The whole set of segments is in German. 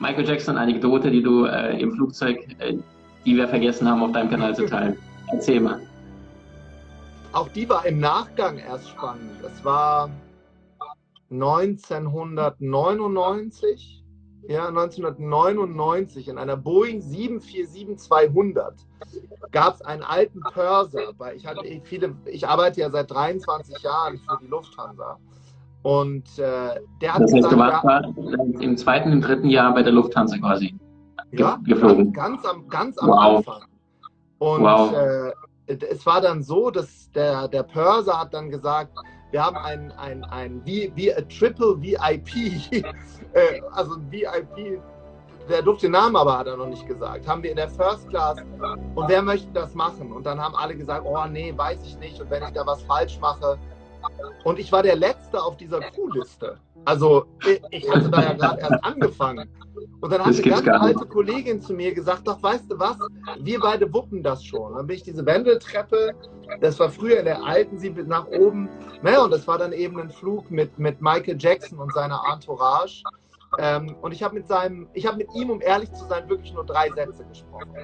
Michael Jackson, Anekdote, die du äh, im Flugzeug, äh, die wir vergessen haben, auf deinem Kanal zu teilen. Erzähl mal. Auch die war im Nachgang erst spannend. Es war 1999, ja, 1999 in einer Boeing 747-200 gab es einen alten Purser, weil ich hatte viele, ich arbeite ja seit 23 Jahren für die Lufthansa. Und äh, der hat das heißt, gesagt, du warst ja, im zweiten, im dritten Jahr bei der Lufthansa quasi ja, geflogen. Ganz, am, ganz am wow. Anfang. Und wow. äh, es war dann so, dass der, der Purser hat dann gesagt, wir haben ein, ein, ein, wie, wie a Triple VIP, äh, also VIP, der durfte den Namen aber hat er noch nicht gesagt, haben wir in der First Class und wer möchte das machen? Und dann haben alle gesagt, oh nee, weiß ich nicht und wenn ich da was falsch mache. Und ich war der Letzte auf dieser Crewliste. Also ich hatte da ja gerade erst angefangen. Und dann hat eine ganz alte Kollegin zu mir gesagt, doch weißt du was, wir beide wuppen das schon. Dann bin ich diese Wendeltreppe, das war früher in der alten, sie nach oben. Naja, und das war dann eben ein Flug mit, mit Michael Jackson und seiner Entourage. Ähm, und ich habe mit seinem, ich habe mit ihm, um ehrlich zu sein, wirklich nur drei Sätze gesprochen.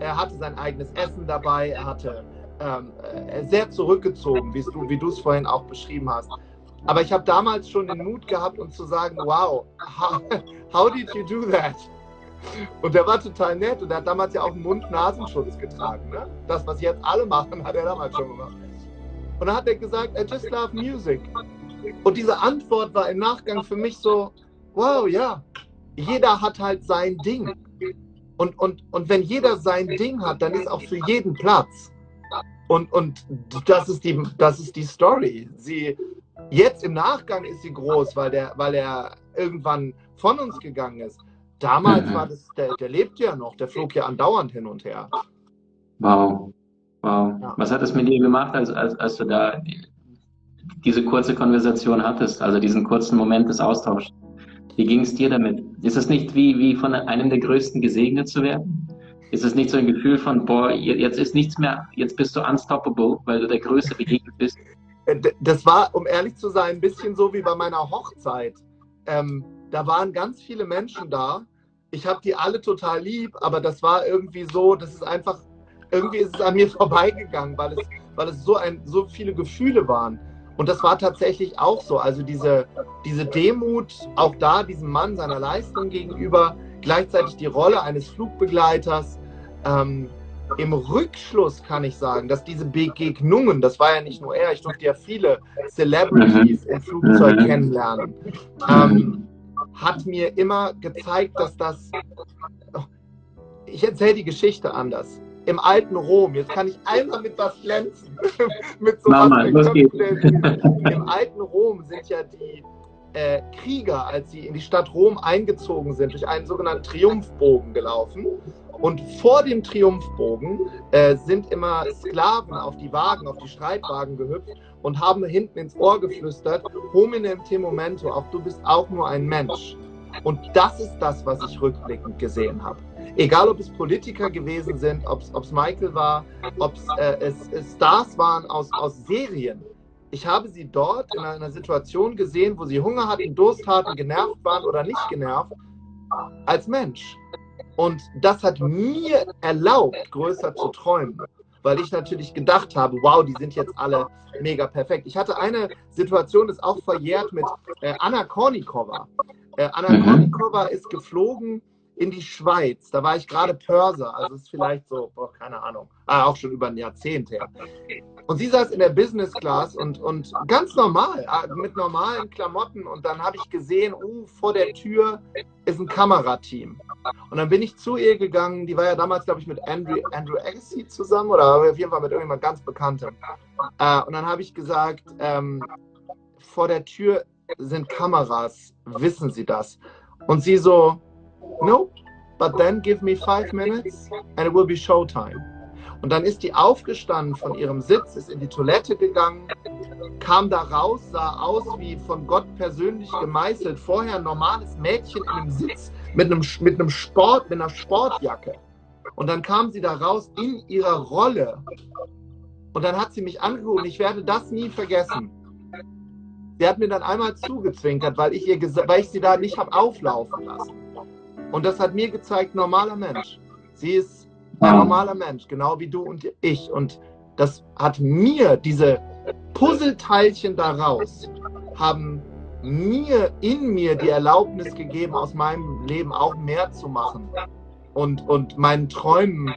Er hatte sein eigenes Essen dabei, er hatte äh, sehr zurückgezogen, wie du es vorhin auch beschrieben hast. Aber ich habe damals schon den Mut gehabt, um zu sagen, wow, how, how did you do that? Und der war total nett und er hat damals ja auch einen Mund-Nasenschutz getragen. Ne? Das, was jetzt alle machen, hat er damals schon gemacht. Und dann hat er gesagt, I just love music. Und diese Antwort war im Nachgang für mich so, wow, ja, jeder hat halt sein Ding. Und, und, und wenn jeder sein Ding hat, dann ist auch für jeden Platz. Und, und das, ist die, das ist die Story. Sie, Jetzt im Nachgang ist sie groß, weil, der, weil er irgendwann von uns gegangen ist. Damals mhm. war das, der, der lebt ja noch, der flog ja andauernd hin und her. Wow. Wow. Ja. Was hat es mit dir gemacht, als, als, als du da diese kurze Konversation hattest, also diesen kurzen Moment des Austauschs? Wie ging es dir damit? Ist es nicht wie, wie von einem der Größten gesegnet zu werden? Ist es nicht so ein Gefühl von, boah, jetzt ist nichts mehr, jetzt bist du unstoppable, weil du der Größte begegnet bist? Äh, das war, um ehrlich zu sein, ein bisschen so wie bei meiner Hochzeit. Ähm, da waren ganz viele Menschen da. Ich habe die alle total lieb, aber das war irgendwie so, das ist einfach, irgendwie ist es an mir vorbeigegangen, weil es, weil es so, ein, so viele Gefühle waren. Und das war tatsächlich auch so. Also diese, diese Demut, auch da diesem Mann seiner Leistung gegenüber, gleichzeitig die Rolle eines Flugbegleiters. Ähm, im Rückschluss kann ich sagen, dass diese Begegnungen, das war ja nicht nur er, ich durfte ja viele Celebrities im Flugzeug mhm. kennenlernen, ähm, hat mir immer gezeigt, dass das. Ich erzähle die Geschichte anders. Im alten Rom, jetzt kann ich einmal mit was glänzen. mit so Mama, was Im alten Rom sind ja die äh, Krieger, als sie in die Stadt Rom eingezogen sind, durch einen sogenannten Triumphbogen gelaufen. Und vor dem Triumphbogen äh, sind immer Sklaven auf die Wagen, auf die Streitwagen gehüpft und haben hinten ins Ohr geflüstert, hominem te momento, auch du bist auch nur ein Mensch. Und das ist das, was ich rückblickend gesehen habe. Egal, ob es Politiker gewesen sind, ob es Michael war, ob äh, es, Stars waren aus, aus Serien. Ich habe sie dort in einer Situation gesehen, wo sie Hunger hatten, Durst hatten, genervt waren oder nicht genervt, als Mensch. Und das hat mir erlaubt, größer zu träumen, weil ich natürlich gedacht habe, wow, die sind jetzt alle mega perfekt. Ich hatte eine Situation, das ist auch verjährt mit äh, Anna Kornikova. Äh, Anna mhm. Kornikova ist geflogen in die Schweiz. Da war ich gerade Pörser, also ist vielleicht so, boah, keine Ahnung, ah, auch schon über ein Jahrzehnt her. Und sie saß in der Business Class und, und ganz normal, ah, mit normalen Klamotten. Und dann habe ich gesehen, uh, vor der Tür ist ein Kamerateam. Und dann bin ich zu ihr gegangen, die war ja damals, glaube ich, mit Andrew, Andrew Agassi zusammen oder auf jeden Fall mit irgendjemand ganz Bekanntem. Äh, und dann habe ich gesagt, ähm, vor der Tür sind Kameras, wissen Sie das? Und sie so, no, but then give me five minutes and it will be showtime. Und dann ist die aufgestanden von ihrem Sitz, ist in die Toilette gegangen, kam da raus, sah aus wie von Gott persönlich gemeißelt. Vorher ein normales Mädchen in einem Sitz mit einem, mit einem Sport, mit einer Sportjacke. Und dann kam sie da raus in ihrer Rolle. Und dann hat sie mich angeguckt. Ich werde das nie vergessen. Sie hat mir dann einmal zugezwinkert, weil ich, ihr, weil ich sie da nicht habe auflaufen lassen. Und das hat mir gezeigt, normaler Mensch. Sie ist ein normaler Mensch, genau wie du und ich. Und das hat mir, diese Puzzleteilchen daraus, haben mir in mir die Erlaubnis gegeben, aus meinem Leben auch mehr zu machen und, und meinen Träumen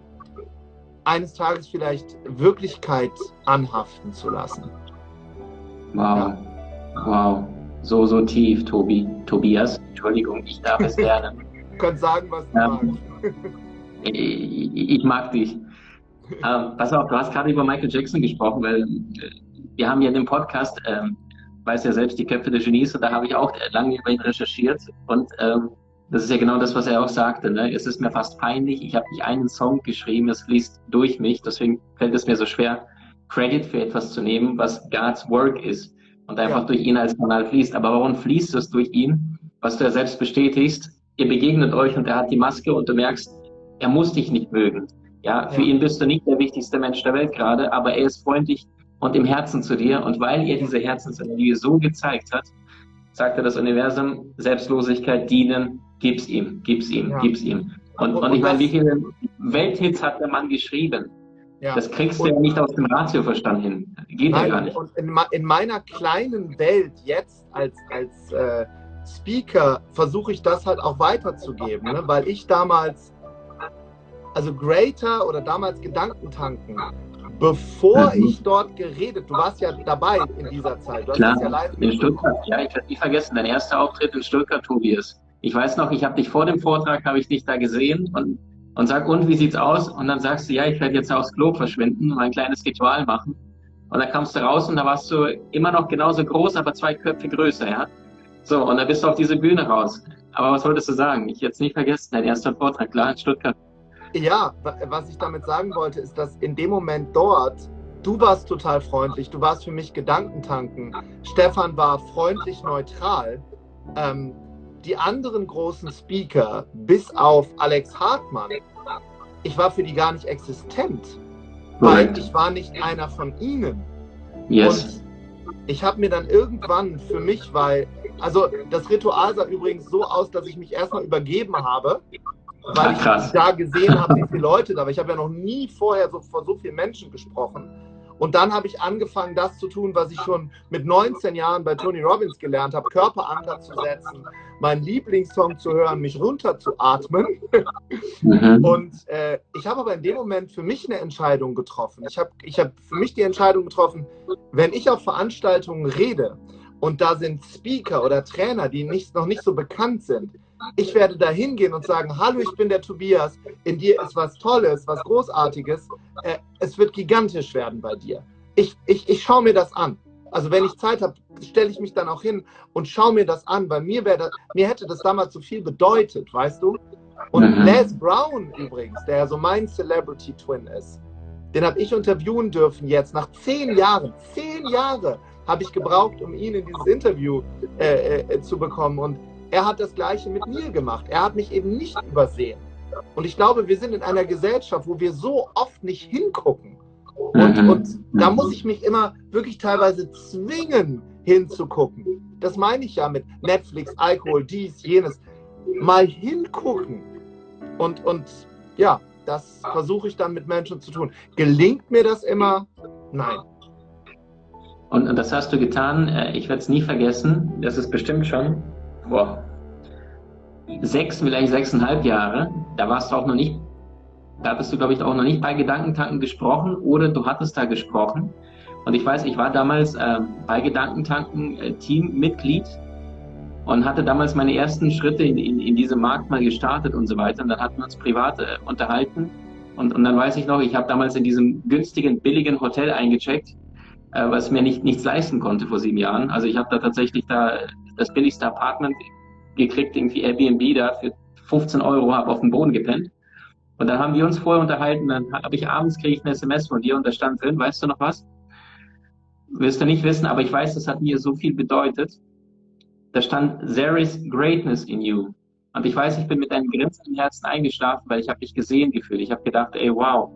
eines Tages vielleicht Wirklichkeit anhaften zu lassen. Wow. Ja. Wow. So, so tief, Tobi. Tobias, Entschuldigung, ich darf es gerne. Du kannst sagen, was du ja. magst. ich, ich, mag dich. Ähm, pass auf, du hast gerade über Michael Jackson gesprochen, weil äh, wir haben ja in dem Podcast, ähm, weiß ja selbst, die Köpfe der Genies, und da habe ich auch lange über ihn recherchiert. Und ähm, das ist ja genau das, was er auch sagte. Ne? Es ist mir fast peinlich. Ich habe nicht einen Song geschrieben, es fließt durch mich. Deswegen fällt es mir so schwer, Credit für etwas zu nehmen, was God's Work ist und einfach ja. durch ihn als Kanal fließt. Aber warum fließt es durch ihn? Was du ja selbst bestätigst, ihr begegnet euch und er hat die Maske und du merkst, er muss dich nicht mögen. Ja, für ja. ihn bist du nicht der wichtigste Mensch der Welt gerade, aber er ist freundlich und im Herzen zu dir. Und weil er diese Herzensenergie so gezeigt hat, sagt er das Universum, Selbstlosigkeit, Dienen, gib's ihm, gib's ihm, ja. gib's ihm. Und, und, und ich meine, wie viele Welthits hat der Mann geschrieben? Ja. Das kriegst du ja nicht aus dem Ratioverstand hin. Geht Nein, ja gar nicht. Und in, in, meiner kleinen Welt jetzt als, als äh, Speaker versuche ich das halt auch weiterzugeben, ne? weil ich damals, also Greater oder damals Gedankentanken, bevor mhm. ich dort geredet, du warst ja dabei in dieser Zeit. Du Klar, ja live in Stuttgart. Ja, ich werde nie vergessen, dein erster Auftritt in Stuttgart, Tobias. Ich weiß noch, ich habe dich vor dem Vortrag, habe ich dich da gesehen und, und sag, und wie sieht's aus? Und dann sagst du, ja, ich werde jetzt aufs Klo verschwinden und ein kleines Ritual machen. Und dann kamst du raus und da warst du immer noch genauso groß, aber zwei Köpfe größer, ja. So, und dann bist du auf diese Bühne raus. Aber was wolltest du sagen? Ich jetzt nicht vergessen, dein erster Vortrag, klar, in Stuttgart. Ja, was ich damit sagen wollte, ist, dass in dem Moment dort, du warst total freundlich, du warst für mich Gedankentanken. Stefan war freundlich neutral. Ähm, die anderen großen Speaker, bis auf Alex Hartmann, ich war für die gar nicht existent. Weil ich war nicht einer von ihnen. Yes. Und ich habe mir dann irgendwann für mich, weil, also das Ritual sah übrigens so aus, dass ich mich erstmal übergeben habe weil ich da gesehen habe, wie viele Leute da waren. Ich habe ja noch nie vorher so, vor so vielen Menschen gesprochen. Und dann habe ich angefangen, das zu tun, was ich schon mit 19 Jahren bei Tony Robbins gelernt habe, Körperanker zu setzen, meinen Lieblingssong zu hören, mich runterzuatmen. Mhm. Und äh, ich habe aber in dem Moment für mich eine Entscheidung getroffen. Ich habe ich hab für mich die Entscheidung getroffen, wenn ich auf Veranstaltungen rede und da sind Speaker oder Trainer, die nicht, noch nicht so bekannt sind, ich werde da hingehen und sagen, hallo, ich bin der Tobias, in dir ist was Tolles, was Großartiges, äh, es wird gigantisch werden bei dir. Ich, ich, ich schaue mir das an. Also wenn ich Zeit habe, stelle ich mich dann auch hin und schaue mir das an, weil mir, das, mir hätte das damals so viel bedeutet, weißt du? Und mhm. Les Brown übrigens, der ja so mein Celebrity Twin ist, den habe ich interviewen dürfen jetzt nach zehn Jahren. Zehn Jahre habe ich gebraucht, um ihn in dieses Interview äh, äh, zu bekommen. Und er hat das Gleiche mit mir gemacht. Er hat mich eben nicht übersehen. Und ich glaube, wir sind in einer Gesellschaft, wo wir so oft nicht hingucken. Und, mhm. und da muss ich mich immer wirklich teilweise zwingen, hinzugucken. Das meine ich ja mit Netflix, Alkohol, dies, jenes. Mal hingucken. Und, und ja, das versuche ich dann mit Menschen zu tun. Gelingt mir das immer? Nein. Und, und das hast du getan. Äh, ich werde es nie vergessen. Das ist bestimmt schon boah, sechs, vielleicht sechseinhalb Jahre, da warst du auch noch nicht, da hattest du, glaube ich, auch noch nicht bei Gedankentanken gesprochen oder du hattest da gesprochen. Und ich weiß, ich war damals äh, bei Gedankentanken äh, Teammitglied und hatte damals meine ersten Schritte in, in, in diesem Markt mal gestartet und so weiter. Und dann hatten wir uns privat äh, unterhalten. Und, und dann weiß ich noch, ich habe damals in diesem günstigen, billigen Hotel eingecheckt, äh, was mir nicht, nichts leisten konnte vor sieben Jahren. Also ich habe da tatsächlich da das billigste Apartment gekriegt, irgendwie Airbnb da für 15 Euro, habe auf dem Boden gepennt. Und dann haben wir uns vorher unterhalten, dann habe ich abends kriege ich eine SMS von dir und da stand drin, weißt du noch was? Wirst du nicht wissen, aber ich weiß, das hat mir so viel bedeutet. Da stand, there is greatness in you. Und ich weiß, ich bin mit deinem Grinsen im Herzen eingeschlafen, weil ich habe dich gesehen gefühlt. Ich habe gedacht, ey, wow.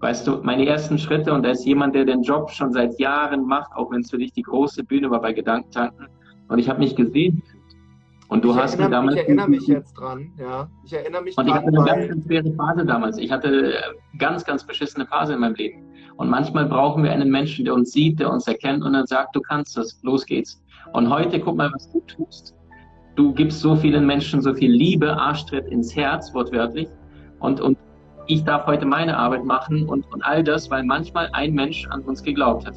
Weißt du, meine ersten Schritte, und da ist jemand, der den Job schon seit Jahren macht, auch wenn es für dich die große Bühne war bei Gedankentanken. Und ich habe mich gesehen und du ich hast erinnere, mir damals. Ich erinnere mich jetzt dran, ja. Ich erinnere mich und dran. ich hatte eine ganz, ganz schwere Phase damals. Ich hatte ganz, ganz beschissene Phase in meinem Leben. Und manchmal brauchen wir einen Menschen, der uns sieht, der uns erkennt und dann sagt, du kannst das, los geht's. Und heute guck mal, was du tust. Du gibst so vielen Menschen so viel Liebe, Arschtritt ins Herz, wortwörtlich. Und, und ich darf heute meine Arbeit machen und, und all das, weil manchmal ein Mensch an uns geglaubt hat.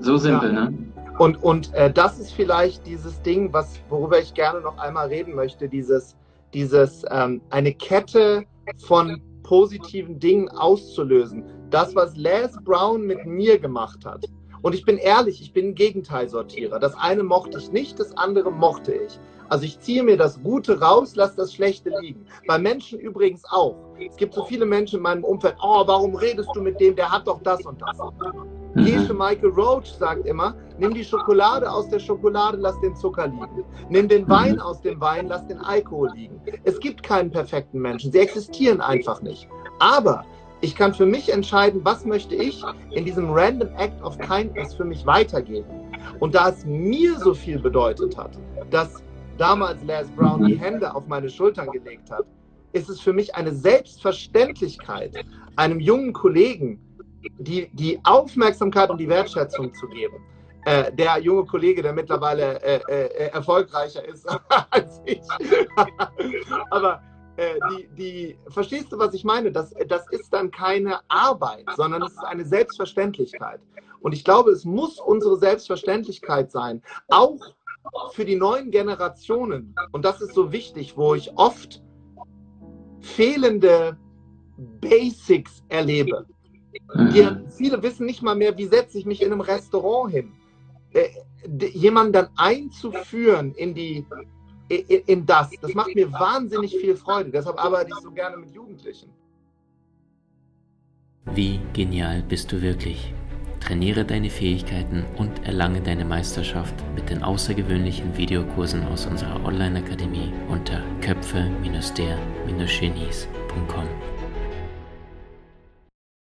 So simpel, ja. ne? Und, und äh, das ist vielleicht dieses Ding, was, worüber ich gerne noch einmal reden möchte, dieses, dieses ähm, eine Kette von positiven Dingen auszulösen. Das, was Les Brown mit mir gemacht hat. Und ich bin ehrlich, ich bin ein Gegenteilsortierer. Das eine mochte ich nicht, das andere mochte ich. Also ich ziehe mir das Gute raus, lasse das Schlechte liegen. Bei Menschen übrigens auch. Es gibt so viele Menschen in meinem Umfeld, oh, warum redest du mit dem, der hat doch das und das. Mhm. Michael Roach sagt immer, nimm die Schokolade aus der Schokolade, lass den Zucker liegen. Nimm den Wein mhm. aus dem Wein, lass den Alkohol liegen. Es gibt keinen perfekten Menschen, sie existieren einfach nicht. Aber ich kann für mich entscheiden, was möchte ich in diesem Random Act of Kindness für mich weitergeben. Und da es mir so viel bedeutet hat, dass damals Les Brown die Hände auf meine Schultern gelegt hat, ist es für mich eine Selbstverständlichkeit, einem jungen Kollegen die, die Aufmerksamkeit und die Wertschätzung zu geben. Äh, der junge Kollege, der mittlerweile äh, äh, erfolgreicher ist als ich. Aber äh, die, die, verstehst du, was ich meine? Das, das ist dann keine Arbeit, sondern es ist eine Selbstverständlichkeit. Und ich glaube, es muss unsere Selbstverständlichkeit sein, auch für die neuen Generationen, und das ist so wichtig, wo ich oft fehlende Basics erlebe. Die, viele wissen nicht mal mehr, wie setze ich mich in einem Restaurant hin. Äh, jemanden dann einzuführen in die in das, das macht mir wahnsinnig viel Freude. Deshalb arbeite ich so gerne mit Jugendlichen. Wie genial bist du wirklich? Trainiere deine Fähigkeiten und erlange deine Meisterschaft mit den außergewöhnlichen Videokursen aus unserer Online-Akademie unter köpfe-der-genies.com.